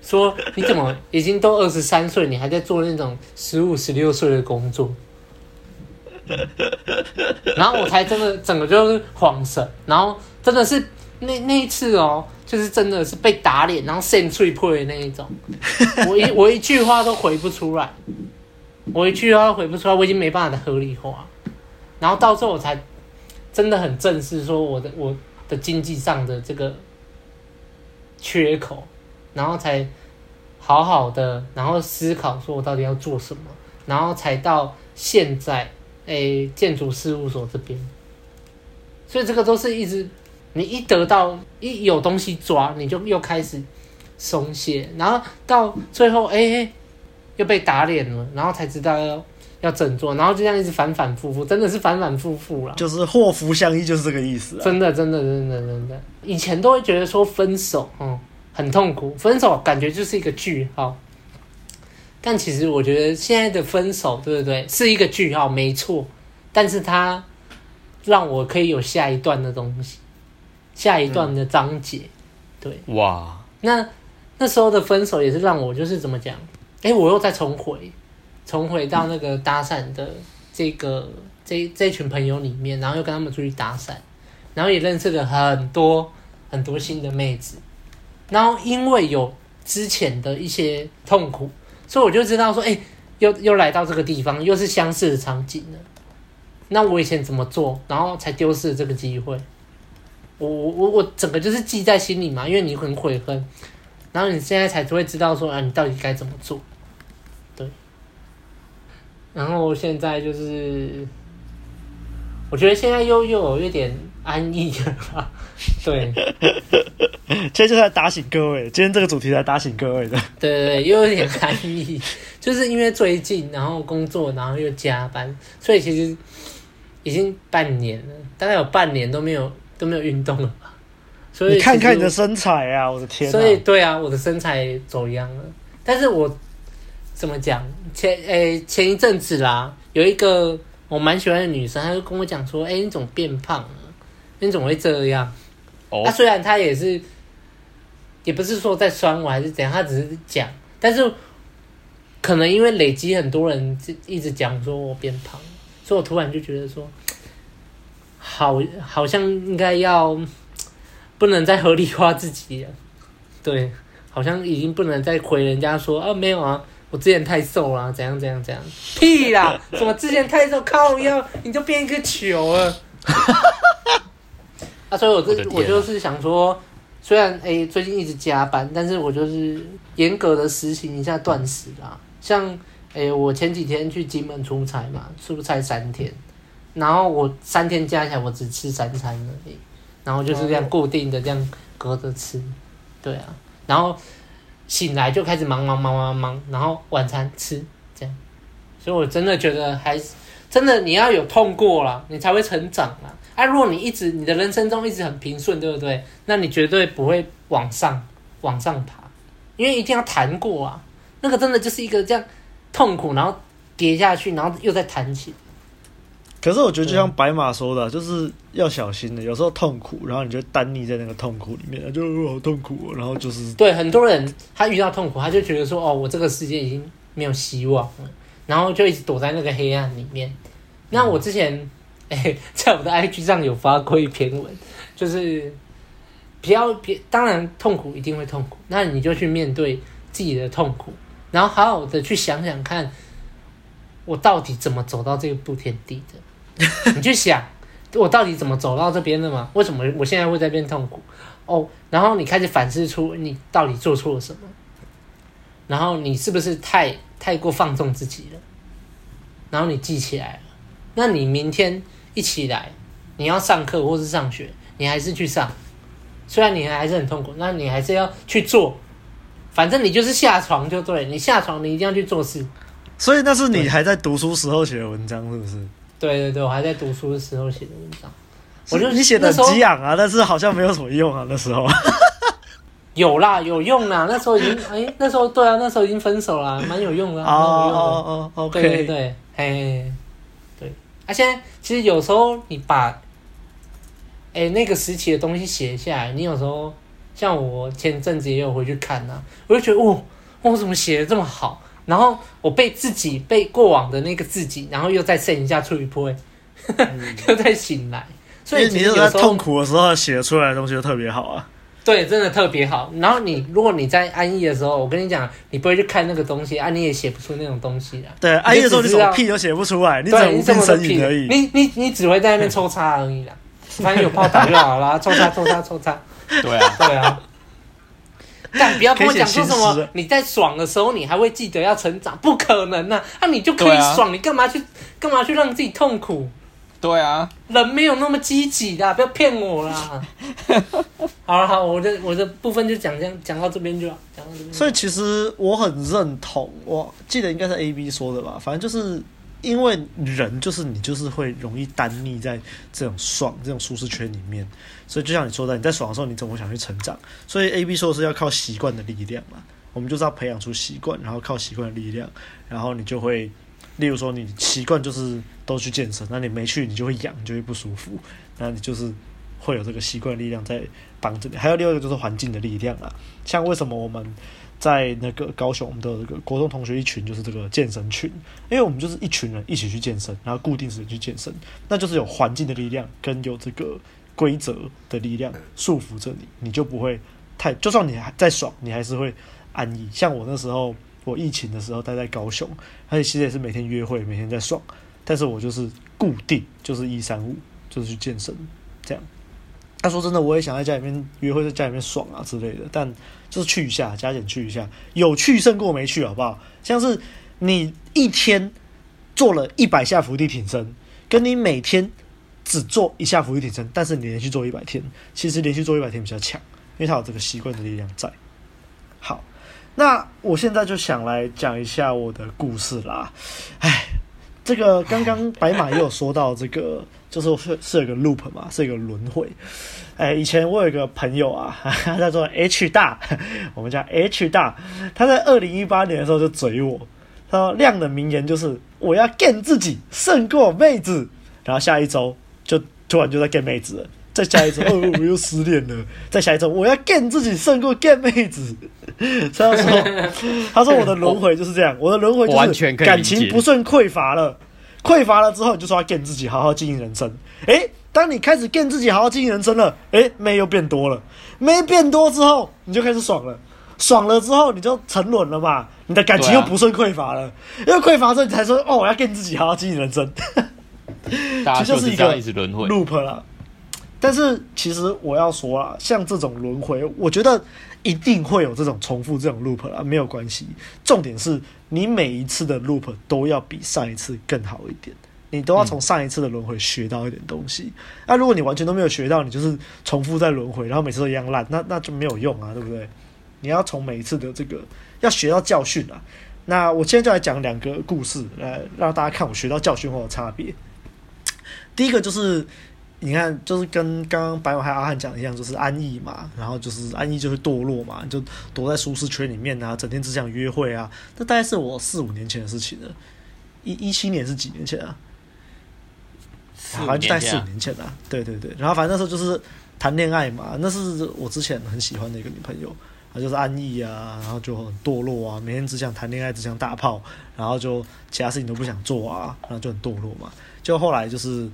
[SPEAKER 3] 说你怎么已经都二十三岁，你还在做那种十五、十六岁的工作？然后我才真的整个就是慌神，然后真的是那那一次哦，就是真的是被打脸，然后扇脆破的那一种，我一 我一句话都回不出来，我一句话都回不出来，我已经没办法的合理化，然后到时候我才。真的很正视说我的我的经济上的这个缺口，然后才好好的，然后思考说我到底要做什么，然后才到现在，诶、欸，建筑事务所这边。所以这个都是一直，你一得到一有东西抓，你就又开始松懈，然后到最后，诶、欸，又被打脸了，然后才知道要。要振作，然后就这样一直反反复复，真的是反反复复了。
[SPEAKER 2] 就是祸福相依，就是这个意思。
[SPEAKER 3] 真的，真的，真的，真的。以前都会觉得说分手，嗯，很痛苦，分手感觉就是一个句号。但其实我觉得现在的分手，对不对？是一个句号，没错。但是它让我可以有下一段的东西，下一段的章节。嗯、对，
[SPEAKER 1] 哇，
[SPEAKER 3] 那那时候的分手也是让我就是怎么讲？哎，我又再重回。重回到那个搭讪的这个这这群朋友里面，然后又跟他们出去搭讪，然后也认识了很多很多新的妹子，然后因为有之前的一些痛苦，所以我就知道说，哎，又又来到这个地方，又是相似的场景了。那我以前怎么做，然后才丢失了这个机会？我我我我整个就是记在心里嘛，因为你很悔恨，然后你现在才会知道说啊，你到底该怎么做？对。然后现在就是，我觉得现在又又有一点安逸啊，对。
[SPEAKER 2] 现在就是在打醒各位，今天这个主题在打醒各位的。
[SPEAKER 3] 对对对，又有点安逸，就是因为最近然后工作，然后又加班，所以其实已经半年了，大概有半年都没有。都没有运动了吧？所以
[SPEAKER 2] 你看看你的身材啊，我的天！
[SPEAKER 3] 所以对啊，我的身材走样了。但是我怎么讲？前诶、欸、前一阵子啦，有一个我蛮喜欢的女生，她就跟我讲说：“哎、欸，你怎么变胖了？你怎么会这样？”哦，她虽然他也是，也不是说在酸我还是怎样，他只是讲。但是可能因为累积很多人一直讲说我变胖，所以我突然就觉得说。好，好像应该要不能再合理化自己了，对，好像已经不能再回人家说啊，没有啊，我之前太瘦了，怎样怎样怎样，屁啦，什么之前太瘦，靠腰，你就变一个球了，啊，所以我这我，我就是想说，虽然诶、欸、最近一直加班，但是我就是严格的实行一下断食啦，像诶、欸、我前几天去金门出差嘛，出差三天。然后我三天加起来，我只吃三餐而已，然后就是这样固定的这样隔着吃，对啊，然后醒来就开始忙忙忙忙忙，然后晚餐吃这样，所以我真的觉得还是真的你要有痛过啦，你才会成长啊！啊，如果你一直你的人生中一直很平顺，对不对？那你绝对不会往上往上爬，因为一定要弹过啊，那个真的就是一个这样痛苦，然后跌下去，然后又再弹起。
[SPEAKER 2] 可是我觉得就像白马说的，就是要小心的。有时候痛苦，然后你就单溺在那个痛苦里面，就好痛苦喔。然后就是
[SPEAKER 3] 对很多人，他遇到痛苦，他就觉得说：“哦，我这个世界已经没有希望了。”然后就一直躲在那个黑暗里面。那我之前哎，在我的 IG 上有发过一篇文，就是不要别，当然痛苦一定会痛苦，那你就去面对自己的痛苦，然后好好的去想想看，我到底怎么走到这个步田地的。你去想，我到底怎么走到这边的嘛？为什么我现在会在变痛苦？哦，然后你开始反思出你到底做错了什么，然后你是不是太太过放纵自己了？然后你记起来了，那你明天一起来，你要上课或是上学，你还是去上，虽然你还是很痛苦，那你还是要去做，反正你就是下床就对，你下床你一定要去做事。
[SPEAKER 2] 所以那是你还在读书时候写的文章，是不是？
[SPEAKER 3] 对对对，我还在读书的时候写的文章，我就
[SPEAKER 2] 你写的很激昂啊，但是好像没有什么用啊。那时候
[SPEAKER 3] 有啦，有用啦。那时候已经 哎，那时候对啊，那时候已经分手了，蛮有用的，蛮有用的。
[SPEAKER 2] 哦哦
[SPEAKER 3] 对对对，嘿，对。啊，现在其实有时候你把哎那个时期的东西写下来，你有时候像我前阵子也有回去看呐，我就觉得哦，我怎么写的这么好？然后我被自己被过往的那个自己，然后又再剩一下出一波，又再醒来。所以其实有时候
[SPEAKER 2] 痛苦的时候写出来的东西就特别好啊。
[SPEAKER 3] 对，真的特别好。然后你如果你在安逸的时候，我跟你讲，你不会去看那个东西啊，你也写不出那种东西来。
[SPEAKER 2] 对，安逸的时候你什么屁都写不出来，你只无病呻吟而已。
[SPEAKER 3] 你你你只会在那边抽插而已啦，反正有炮打就好啦，抽插抽插抽插。
[SPEAKER 1] 对啊，
[SPEAKER 3] 对啊。但不要跟我讲说什么，你在爽的时候你还会记得要成长，不可能啊！那、啊、你就可以爽，啊、你干嘛去干嘛去让自己痛苦？
[SPEAKER 1] 对啊，
[SPEAKER 3] 人没有那么积极的，不要骗我啦！好了好，我的我的部分就讲这样，讲到这边就好，讲到这边。
[SPEAKER 2] 所以其实我很认同，我记得应该是 A B 说的吧，反正就是。因为人就是你，就是会容易单溺在这种爽、这种舒适圈里面，所以就像你说的，你在爽的时候，你总会想去成长。所以 A B 说的是要靠习惯的力量嘛，我们就是要培养出习惯，然后靠习惯的力量，然后你就会，例如说你习惯就是都去健身，那你没去，你就会痒，你就会不舒服，那你就是会有这个习惯力量在帮着你。还有另外一个就是环境的力量啊，像为什么我们在那个高雄，我们的这个国中同学一群就是这个健身群，因为我们就是一群人一起去健身，然后固定时间去健身，那就是有环境的力量跟有这个规则的力量束缚着你，你就不会太，就算你还在爽，你还是会安逸。像我那时候，我疫情的时候待在高雄，而且其实也是每天约会，每天在爽，但是我就是固定就是一三五就是去健身这样。他说：“真的，我也想在家里面约会，在家里面爽啊之类的。但就是去一下，加减去一下，有去胜过没去，好不好？像是你一天做了一百下伏地挺身，跟你每天只做一下伏地挺身，但是你连续做一百天，其实连续做一百天比较强，因为他有这个习惯的力量在。那我现在就想来讲一下我的故事啦。哎，这个刚刚白马也有说到这个。”就是是是有个 loop 嘛，是一个轮回。哎，以前我有一个朋友啊，他叫做 H 大，我们叫 H 大。他在二零一八年的时候就嘴我，他说亮的名言就是我要 get 自己胜过妹子。然后下一周就突然就在 get 妹子了，再下一周 哦我又失恋了，再下一周我要 get 自己胜过 get 妹子。所以说，他说我的轮回就是这样，我的轮回就是感情不顺匮乏了。匮乏了之后，你就说要 get 自己，好好经营人生。诶，当你开始 get 自己，好好经营人生了，诶，妹又变多了，妹变多之后，你就开始爽了，爽了之后你就沉沦了嘛，你的感情又不顺匮乏了，因为匮乏之后你才说哦，我要 get 自己，好好经营人生。其实就是一个 loop 了。但是其实我要说啊，像这种轮回，我觉得。一定会有这种重复这种 loop 啦，没有关系。重点是你每一次的 loop 都要比上一次更好一点，你都要从上一次的轮回学到一点东西。那、如果你完全都没有学到，你就是重复在轮回，然后每次都一样烂，那那就没有用啊，对不对？你要从每一次的这个要学到教训啊。那我现在就来讲两个故事，来让大家看我学到教训后的差别。第一个就是。你看，就是跟刚刚白马还有阿汉讲的一样，就是安逸嘛，然后就是安逸就是堕落嘛，就躲在舒适圈里面啊，整天只想约会啊。这大概是我四五年前的事情了，一一七年是几年前啊？好像就在四五年前啊。对对对，然后反正那时候就是谈恋爱嘛，那是我之前很喜欢的一个女朋友，她就是安逸啊，然后就很堕落啊，每天只想谈恋爱，只想打炮，然后就其他事情都不想做啊，然后就很堕落嘛。就后来就是。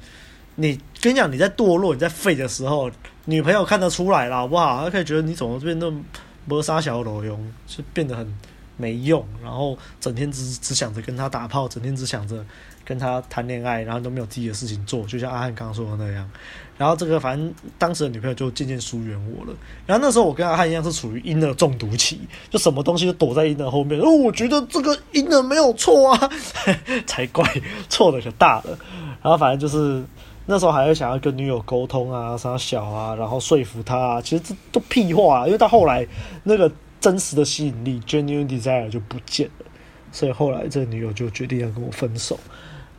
[SPEAKER 2] 你跟你讲，你在堕落、你在废的时候，女朋友看得出来了，好不好？她可以觉得你怎么变那么磨砂小裸用，就变得很没用，然后整天只只想着跟他打炮，整天只想着跟他谈恋爱，然后都没有自己的事情做，就像阿汉刚刚说的那样。然后这个反正当时的女朋友就渐渐疏远我了。然后那时候我跟阿汉一样是处于婴儿中毒期，就什么东西都躲在婴儿后面。哦，我觉得这个婴儿没有错啊，才怪，错的可大了。然后反正就是。那时候还会想要跟女友沟通啊，啥小啊，然后说服她啊，其实这都屁话啊，因为到后来那个真实的吸引力 （genuine desire） 就不见了，所以后来这个女友就决定要跟我分手，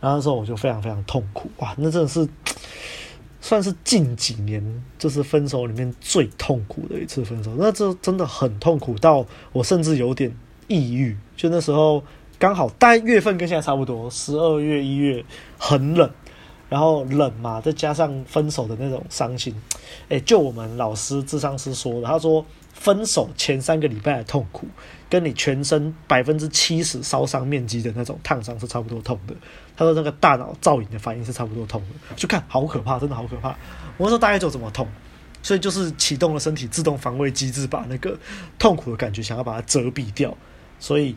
[SPEAKER 2] 然后那时候我就非常非常痛苦哇，那真的是算是近几年就是分手里面最痛苦的一次分手，那这真的很痛苦到我甚至有点抑郁，就那时候刚好大概月份跟现在差不多，十二月一月很冷。然后冷嘛，再加上分手的那种伤心，诶，就我们老师智商师说的，他说分手前三个礼拜的痛苦，跟你全身百分之七十烧伤面积的那种烫伤是差不多痛的。他说那个大脑造影的反应是差不多痛的，就看好可怕，真的好可怕。我说大概就这么痛，所以就是启动了身体自动防卫机制，把那个痛苦的感觉想要把它遮蔽掉。所以，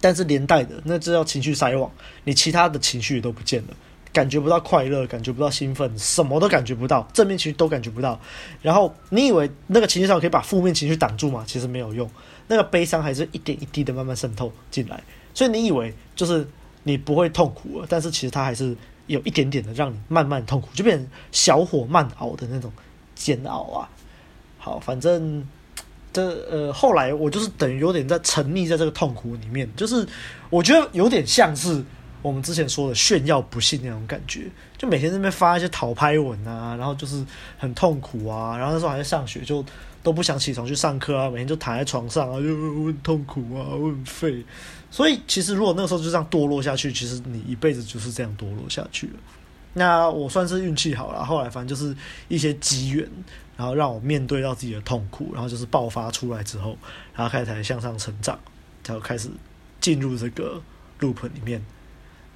[SPEAKER 2] 但是连带的那就叫情绪筛网，你其他的情绪也都不见了。感觉不到快乐，感觉不到兴奋，什么都感觉不到，正面情绪都感觉不到。然后你以为那个情绪上可以把负面情绪挡住吗？其实没有用，那个悲伤还是一点一滴的慢慢渗透进来。所以你以为就是你不会痛苦了，但是其实它还是有一点点的让你慢慢痛苦，就变成小火慢熬的那种煎熬啊。好，反正这呃后来我就是等于有点在沉溺在这个痛苦里面，就是我觉得有点像是。我们之前说的炫耀不幸那种感觉，就每天在那边发一些讨拍文啊，然后就是很痛苦啊，然后那时候还在上学，就都不想起床去上课啊，每天就躺在床上啊，就很痛苦啊，我很废。所以其实如果那个时候就这样堕落下去，其实你一辈子就是这样堕落下去了。那我算是运气好了，后来反正就是一些机缘，然后让我面对到自己的痛苦，然后就是爆发出来之后，然后开始才向上成长，才开始进入这个 loop 里面。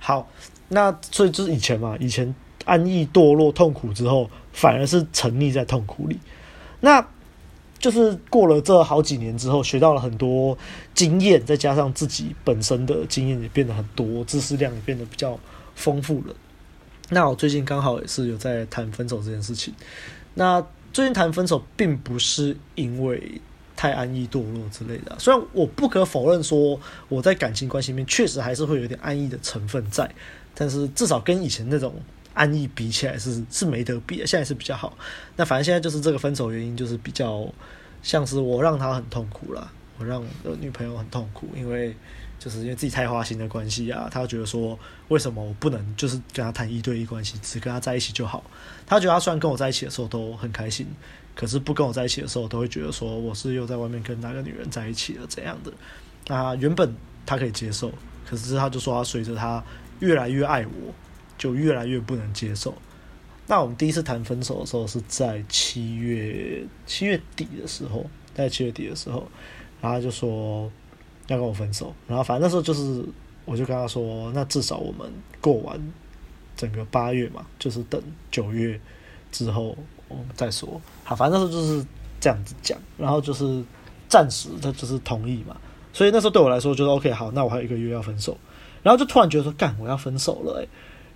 [SPEAKER 2] 好，那所以就是以前嘛，以前安逸堕落痛苦之后，反而是沉溺在痛苦里。那就是过了这好几年之后，学到了很多经验，再加上自己本身的经验也变得很多，知识量也变得比较丰富了。那我最近刚好也是有在谈分手这件事情。那最近谈分手，并不是因为。太安逸堕落之类的，虽然我不可否认说我在感情关系里面确实还是会有点安逸的成分在，但是至少跟以前那种安逸比起来是是没得比，现在是比较好。那反正现在就是这个分手原因就是比较像是我让他很痛苦了，我让我的女朋友很痛苦，因为就是因为自己太花心的关系啊，他觉得说为什么我不能就是跟他谈一对一关系，只跟他在一起就好？他觉得他虽然跟我在一起的时候都很开心。可是不跟我在一起的时候，都会觉得说我是又在外面跟哪个女人在一起了这样的。那原本他可以接受，可是他就说他随着他越来越爱我，就越来越不能接受。那我们第一次谈分手的时候是在七月七月底的时候，在七月底的时候，他就说要跟我分手。然后反正那时候就是，我就跟他说，那至少我们过完整个八月嘛，就是等九月之后。我们再说，好，反正那时候就是这样子讲，然后就是暂时他就是同意嘛，所以那时候对我来说就是 OK，好，那我还有一个月要分手，然后就突然觉得说，干，我要分手了，欸，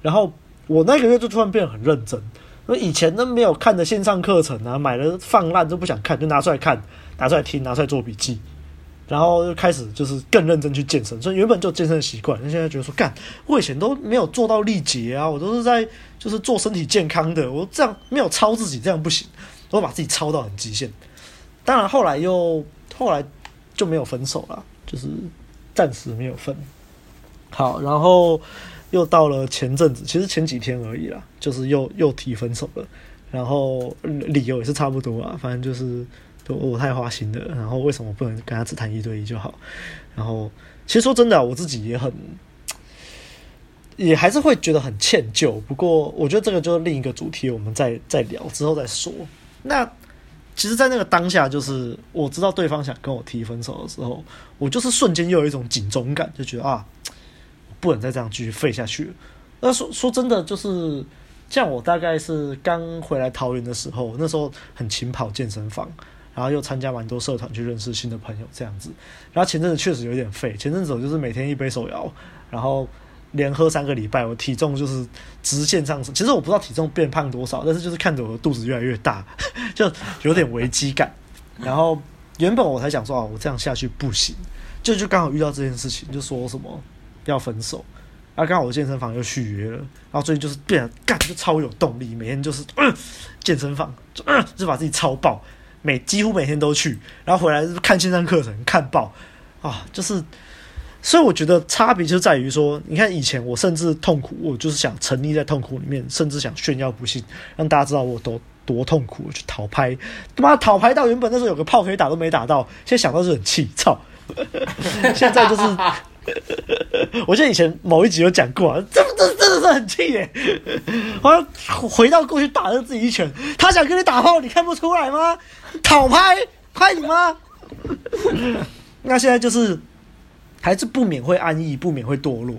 [SPEAKER 2] 然后我那个月就突然变得很认真，因为以前都没有看的线上课程啊，买了放烂都不想看，就拿出来看，拿出来听，拿出来做笔记。然后就开始就是更认真去健身，所以原本就健身的习惯，那现在觉得说干，我以前都没有做到力竭啊，我都是在就是做身体健康的，我这样没有超自己，这样不行，我把自己超到很极限。当然后来又后来就没有分手了，就是暂时没有分。好，然后又到了前阵子，其实前几天而已啦，就是又又提分手了，然后理由也是差不多啊，反正就是。我太花心了，然后为什么不能跟他只谈一对一就好？然后其实说真的，我自己也很，也还是会觉得很歉疚。不过我觉得这个就是另一个主题，我们再再聊之后再说。那其实，在那个当下，就是我知道对方想跟我提分手的时候，我就是瞬间又有一种警钟感，就觉得啊，不能再这样继续废下去了。那说说真的，就是像我大概是刚回来桃园的时候，那时候很勤跑健身房。然后又参加蛮多社团去认识新的朋友，这样子。然后前阵子确实有点废，前阵子我就是每天一杯手摇，然后连喝三个礼拜，我体重就是直线上升。其实我不知道体重变胖多少，但是就是看着我的肚子越来越大，就有点危机感。然后原本我才想说啊，我这样下去不行，就就刚好遇到这件事情，就说什么要分手。然后刚好我健身房又续约了，然后最近就是变得干就超有动力，每天就是嗯健身房就嗯就把自己超爆。每几乎每天都去，然后回来看线上课程、看报啊，就是，所以我觉得差别就在于说，你看以前我甚至痛苦，我就是想沉溺在痛苦里面，甚至想炫耀不幸，让大家知道我多多痛苦，我去讨拍，他妈讨拍到原本那时候有个炮可以打都没打到，现在想到是很气，操！现在就是。我记得以前某一集有讲过，这这真的是很气耶！我要回到过去打了自己一拳。他想跟你打炮，你看不出来吗？讨拍拍你吗？那现在就是还是不免会安逸，不免会堕落。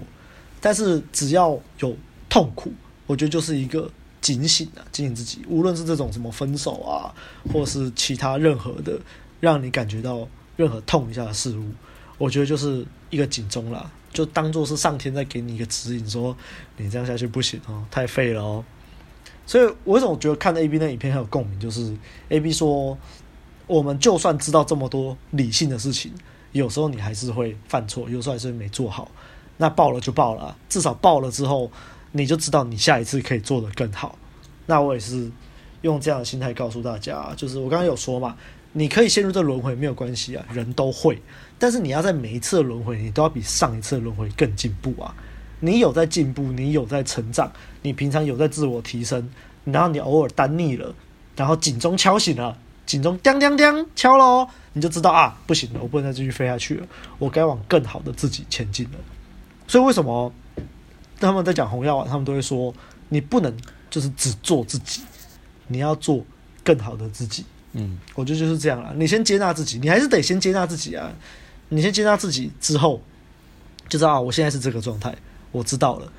[SPEAKER 2] 但是只要有痛苦，我觉得就是一个警醒啊，警醒自己。无论是这种什么分手啊，或是其他任何的让你感觉到任何痛一下的事物，我觉得就是。一个警钟啦，就当做是上天在给你一个指引，说你这样下去不行哦，太废了哦。所以，我为什么觉得看 A B 那影片很有共鸣？就是 A B 说，我们就算知道这么多理性的事情，有时候你还是会犯错，有时候还是没做好。那爆了就爆了，至少爆了之后，你就知道你下一次可以做得更好。那我也是用这样的心态告诉大家，就是我刚刚有说嘛，你可以陷入这轮回没有关系啊，人都会。但是你要在每一次轮回，你都要比上一次的轮回更进步啊！你有在进步，你有在成长，你平常有在自我提升，然后你偶尔单逆了，然后警钟敲醒了，警钟叮叮叮敲了，你就知道啊，不行了，我不能再继续飞下去了，我该往更好的自己前进了。所以为什么他们在讲红药丸，他们都会说你不能就是只做自己，你要做更好的自己。
[SPEAKER 1] 嗯，
[SPEAKER 2] 我觉得就是这样了。你先接纳自己，你还是得先接纳自己啊。你先接纳自己之后，就知道啊，我现在是这个状态，我知道了。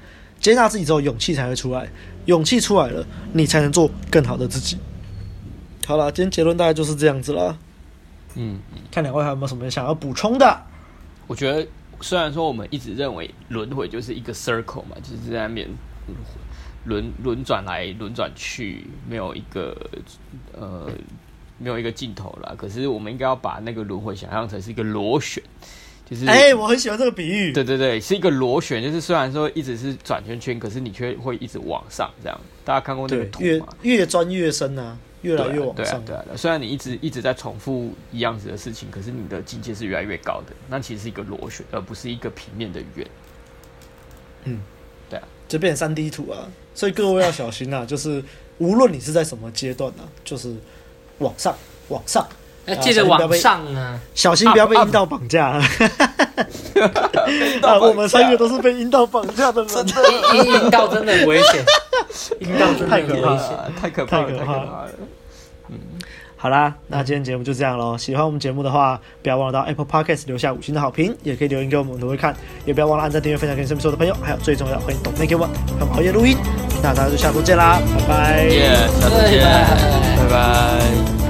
[SPEAKER 2] 接纳自己之后，勇气才会出来，勇气出来了，你才能做更好的自己。好了，今天结论大概就是这样子了。
[SPEAKER 1] 嗯，
[SPEAKER 2] 看两位还有没有什么想要补充的？
[SPEAKER 1] 我觉得虽然说我们一直认为轮回就是一个 circle 嘛，就是在那边轮轮转来轮转去，没有一个呃。没有一个尽头了，可是我们应该要把那个轮回想象成是一个螺旋，就是
[SPEAKER 2] 哎、欸，我很喜欢这个比喻。
[SPEAKER 1] 对对对，是一个螺旋，就是虽然说一直是转圈圈，可是你却会一直往上，这样。大家看过那个图吗？
[SPEAKER 2] 越越钻越深啊，越来越往上。
[SPEAKER 1] 对啊，对啊。虽然你一直一直在重复一样子的事情，可是你的境界是越来越高的。那其实是一个螺旋，而不是一个平面的圆。
[SPEAKER 2] 嗯，
[SPEAKER 1] 对啊，
[SPEAKER 2] 就变成三 D 图啊。所以各位要小心啊，就是无论你是在什么阶段呢、啊，就是。往上，往上，
[SPEAKER 3] 要记得往上啊！
[SPEAKER 2] 小心不要被阴道绑架。啊，我们三个都是被阴道绑架的人，阴
[SPEAKER 3] 阴道真的很危险，阴道真的很危险，
[SPEAKER 1] 太可怕了，太可怕了。
[SPEAKER 2] 嗯，好啦，那今天节目就这样喽。喜欢我们节目的话，不要忘了到 Apple Podcast 留下五星的好评，也可以留言给我们，我们都会看。也不要忘了按赞、订阅、分享给你身边所有的朋友，还有最重要，欢迎抖内给我，让我们熬夜录音。那大家就下周见啦，拜拜，
[SPEAKER 1] 耶，下周见，拜拜。